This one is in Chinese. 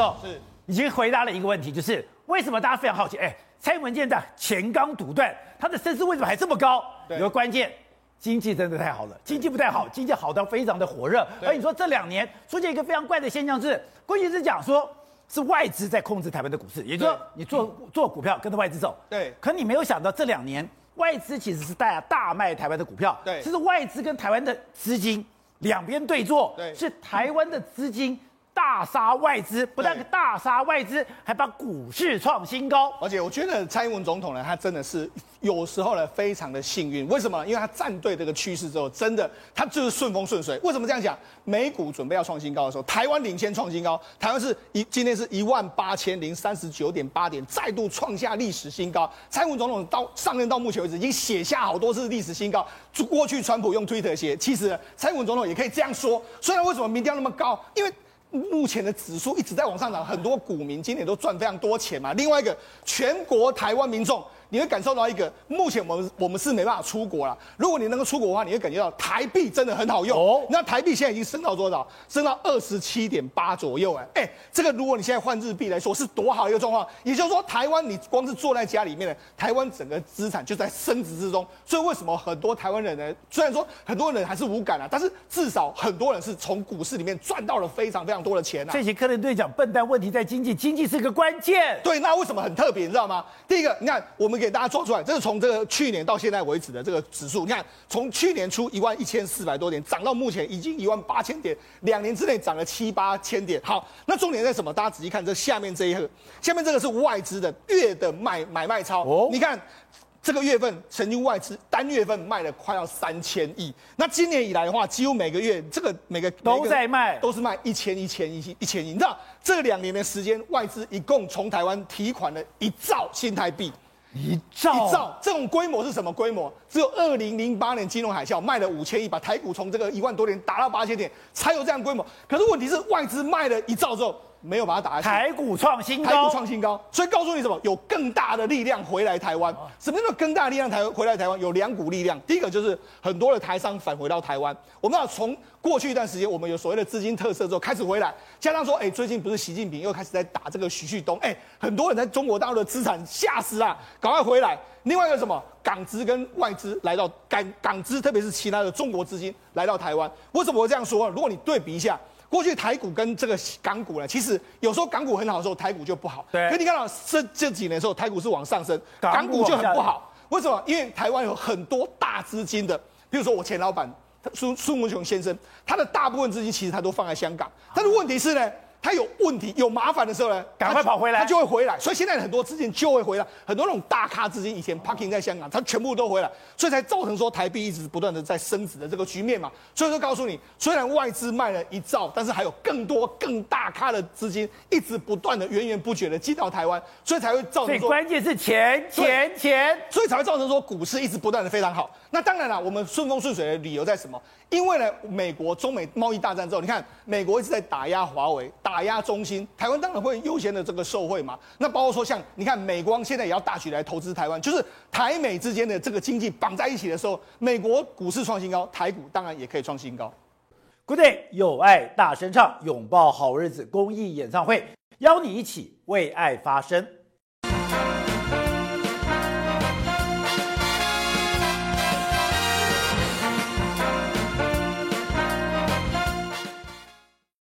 后，是已经回答了一个问题，就是为什么大家非常好奇？哎，蔡英文现在钱刚独断，他的声势为什么还这么高？有个关键，经济真的太好了，经济不太好，经济好到非常的火热。而你说这两年出现一个非常怪的现象是，过去是讲说是外资在控制台湾的股市，也就是说你做做股票跟着外资走。对，可你没有想到这两年。外资其实是大大卖台湾的股票，对，其实外资跟台湾的资金两边对坐，对，是台湾的资金大杀外资，不但大杀外资，还把股市创新高。而且我觉得蔡英文总统呢，他真的是有时候呢非常的幸运，为什么？因为他站对这个趋势之后，真的他就是顺风顺水。为什么这样讲？美股准备要创新高的时候，台湾领先创新高，台湾是一今天是一万八千零三十九点八点，再度创下历史新高。蔡英文总统到上任到目前为止，已经写下好多次历史新高。过去川普用推特写，其实蔡英文总统也可以这样说。虽然为什么民调那么高？因为目前的指数一直在往上涨，很多股民今年都赚非常多钱嘛。另外一个，全国台湾民众。你会感受到一个，目前我们我们是没办法出国了。如果你能够出国的话，你会感觉到台币真的很好用。哦，那台币现在已经升到多少？升到二十七点八左右。哎，哎，这个如果你现在换日币来说，是多好一个状况。也就是说，台湾你光是坐在家里面呢，台湾整个资产就在升值之中。所以为什么很多台湾人呢？虽然说很多人还是无感啊，但是至少很多人是从股市里面赚到了非常非常多的钱啊。这些科林队长笨蛋，问题在经济，经济是个关键。对，那为什么很特别？你知道吗？第一个，你看我们。给大家做出来，这是从这个去年到现在为止的这个指数。你看，从去年初一万一千四百多点涨到目前已经一万八千点，两年之内涨了七八千点。好，那重点在什么？大家仔细看这下面这一个，下面这个是外资的月的卖买卖超。哦，你看这个月份，曾经外资单月份卖了快要三千亿。那今年以来的话，几乎每个月这个每个都在卖，都是卖一千一千一一千亿。你知道这两年的时间，外资一共从台湾提款了一兆新台币。一兆一兆，这种规模是什么规模？只有二零零八年金融海啸卖了五千亿，把台股从这个一万多点打到八千点，才有这样规模。可是问题是，外资卖了一兆之后。没有把它打下去，台股创新高，台股创新高，所以告诉你什么？有更大的力量回来台湾。什么叫做更大的力量台回来台湾？有两股力量，第一个就是很多的台商返回到台湾。我们要从过去一段时间，我们有所谓的资金特色之后开始回来，加上说，哎，最近不是习近平又开始在打这个徐旭东，哎，很多人在中国大陆的资产吓死了，赶快回来。另外一个什么？港资跟外资来到港港资，特别是其他的中国资金来到台湾。为什么我这样说？如果你对比一下。过去台股跟这个港股呢，其实有时候港股很好的时候，台股就不好。对。可你看到这这几年的时候，台股是往上升，港股就很不好。为什么？因为台湾有很多大资金的，比如说我前老板苏苏文雄先生，他的大部分资金其实他都放在香港。但是问题是呢？他有问题、有麻烦的时候呢，赶快跑回来，他就会回来。所以现在很多资金就会回来，很多那种大咖资金以前 parking 在香港，他全部都回来，所以才造成说台币一直不断的在升值的这个局面嘛。所以说告诉你，虽然外资卖了一兆，但是还有更多更大咖的资金一直不断的源源不绝的进到台湾，所以才会造成说。所以关键是钱钱钱，所以才会造成说股市一直不断的非常好。那当然了，我们顺风顺水的理由在什么？因为呢，美国中美贸易大战之后，你看美国一直在打压华为，打打压中心，台湾当然会优先的这个受惠嘛。那包括说像你看美光现在也要大举来投资台湾，就是台美之间的这个经济绑在一起的时候，美国股市创新高，台股当然也可以创新高。Good day，有爱大声唱，拥抱好日子公益演唱会，邀你一起为爱发声。